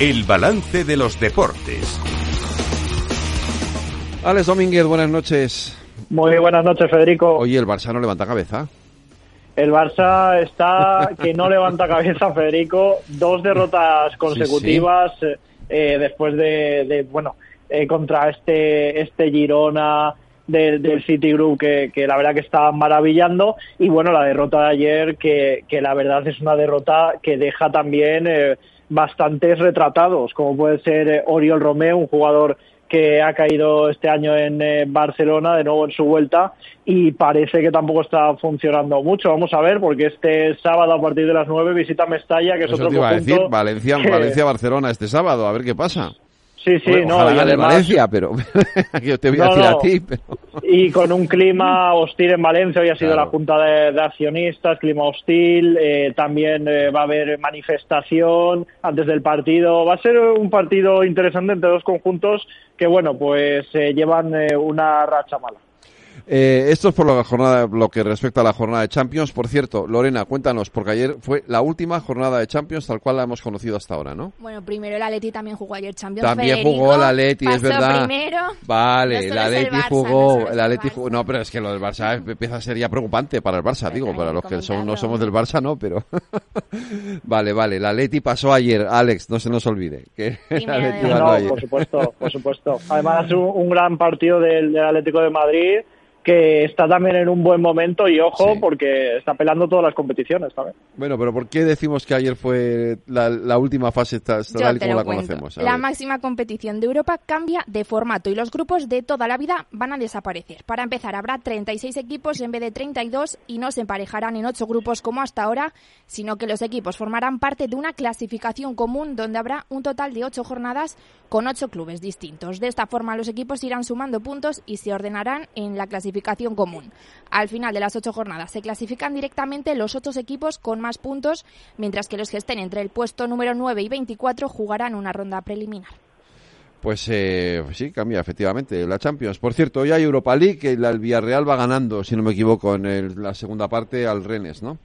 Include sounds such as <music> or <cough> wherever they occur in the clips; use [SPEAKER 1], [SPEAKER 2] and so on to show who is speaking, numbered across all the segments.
[SPEAKER 1] El balance de los deportes.
[SPEAKER 2] Alex Domínguez, buenas noches.
[SPEAKER 3] Muy buenas noches, Federico.
[SPEAKER 2] Oye, el Barça no levanta cabeza.
[SPEAKER 3] El Barça está que no levanta cabeza, Federico. Dos derrotas consecutivas eh, después de, bueno, eh, contra este, este Girona del, del Citigroup que, que la verdad que está maravillando. Y bueno, la derrota de ayer que, que la verdad es una derrota que deja también eh, bastantes retratados, como puede ser Oriol Romeo, un jugador que ha caído este año en eh, Barcelona, de nuevo en su vuelta, y parece que tampoco está funcionando mucho. Vamos a ver, porque este sábado a partir de las 9 visita Mestalla, que es otro
[SPEAKER 2] te decir, Valencia, Valencia-Barcelona este sábado, a ver qué pasa.
[SPEAKER 3] Sí, sí, no.
[SPEAKER 2] Y además, Valencia, pero <laughs> yo te voy a decir a ti.
[SPEAKER 3] Y con un clima hostil en Valencia, hoy ha sido la Junta de, Accionistas, clima hostil, eh, también eh, va a haber manifestación antes del partido. Va a ser un partido interesante entre dos conjuntos que, bueno, pues eh, llevan una racha mala.
[SPEAKER 2] Eh, esto es por la jornada, lo que respecta a la jornada de Champions. Por cierto, Lorena, cuéntanos, porque ayer fue la última jornada de Champions tal cual la hemos conocido hasta ahora, ¿no?
[SPEAKER 4] Bueno, primero el Atleti también jugó ayer Champions.
[SPEAKER 2] También jugó el Atleti, es verdad.
[SPEAKER 4] Primero,
[SPEAKER 2] vale, el Atleti jugó, el Atleti jugó, no, pero es que lo del Barça <laughs> empieza a ser ya preocupante para el Barça, digo, para los que no somos del Barça, no, pero <laughs> vale, vale, el Atleti pasó ayer, Alex, no se nos olvide que
[SPEAKER 3] no, por supuesto, por <laughs> supuesto. Además un, un gran partido del, del Atlético de Madrid que está también en un buen momento y ojo porque está pelando todas las competiciones también.
[SPEAKER 2] Bueno, pero ¿por qué decimos que ayer fue la, última fase tal y como la conocemos?
[SPEAKER 4] la máxima competición de Europa cambia de formato y los grupos de toda la vida van a desaparecer. Para empezar, habrá 36 equipos en vez de 32 y no se emparejarán en 8 grupos como hasta ahora, sino que los equipos formarán parte de una clasificación común donde habrá un total de 8 jornadas con 8 clubes distintos. De esta forma, los equipos irán sumando puntos y se ordenarán en la clasificación común. Al final de las ocho jornadas se clasifican directamente los otros equipos con más puntos, mientras que los que estén entre el puesto número 9 y 24 jugarán una ronda preliminar.
[SPEAKER 2] Pues eh, sí, cambia efectivamente la Champions. Por cierto, hoy hay Europa League, que el Villarreal va ganando, si no me equivoco, en la segunda parte al Rennes, ¿no?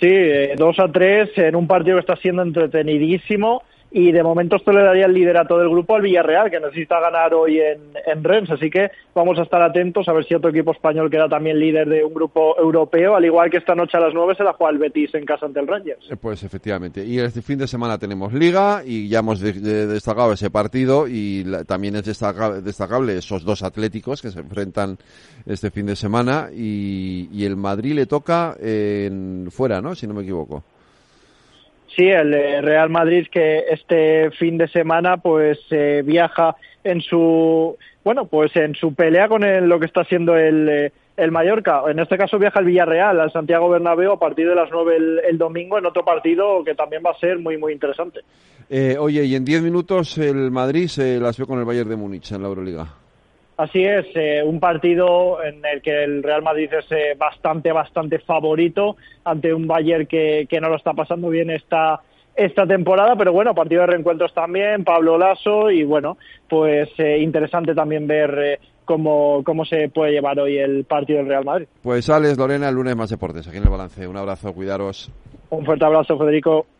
[SPEAKER 3] Sí, 2 eh, a 3 en un partido que está siendo entretenidísimo y de momento esto le daría el liderato del grupo al Villarreal, que necesita ganar hoy en, en Rennes, así que vamos a estar atentos a ver si otro equipo español queda también líder de un grupo europeo, al igual que esta noche a las 9 se la juega el Betis en casa ante el Rangers.
[SPEAKER 2] Eh, pues efectivamente, y este fin de semana tenemos Liga y ya hemos destacado ese partido y también es destacable, esos dos atléticos que se enfrentan este fin de semana y, y el Madrid le toca en, fuera, ¿no? Si no me equivoco.
[SPEAKER 3] Sí, el eh, Real Madrid que este fin de semana pues eh, viaja en su bueno pues en su pelea con lo que está siendo el, eh, el Mallorca. En este caso viaja el Villarreal al Santiago Bernabéu a partir de las 9 el, domingo en otro partido que también va a ser muy muy interesante.
[SPEAKER 2] oye, y en 10 minutos el Madrid se las ve con el Bayern de Múnich en la Euroliga.
[SPEAKER 3] Así es, eh, un partido en el que el Real Madrid es eh, bastante, bastante favorito ante un Bayern que, que no lo está pasando bien esta, esta temporada, pero bueno, partido de reencuentros también, Pablo Lasso y bueno, pues eh, interesante también ver cómo, cómo se puede llevar hoy el partido del Real Madrid.
[SPEAKER 2] Pues Alex, Lorena, el lunes más deportes, aquí en el balance. Un abrazo, cuidaros.
[SPEAKER 3] Un fuerte abrazo, Federico.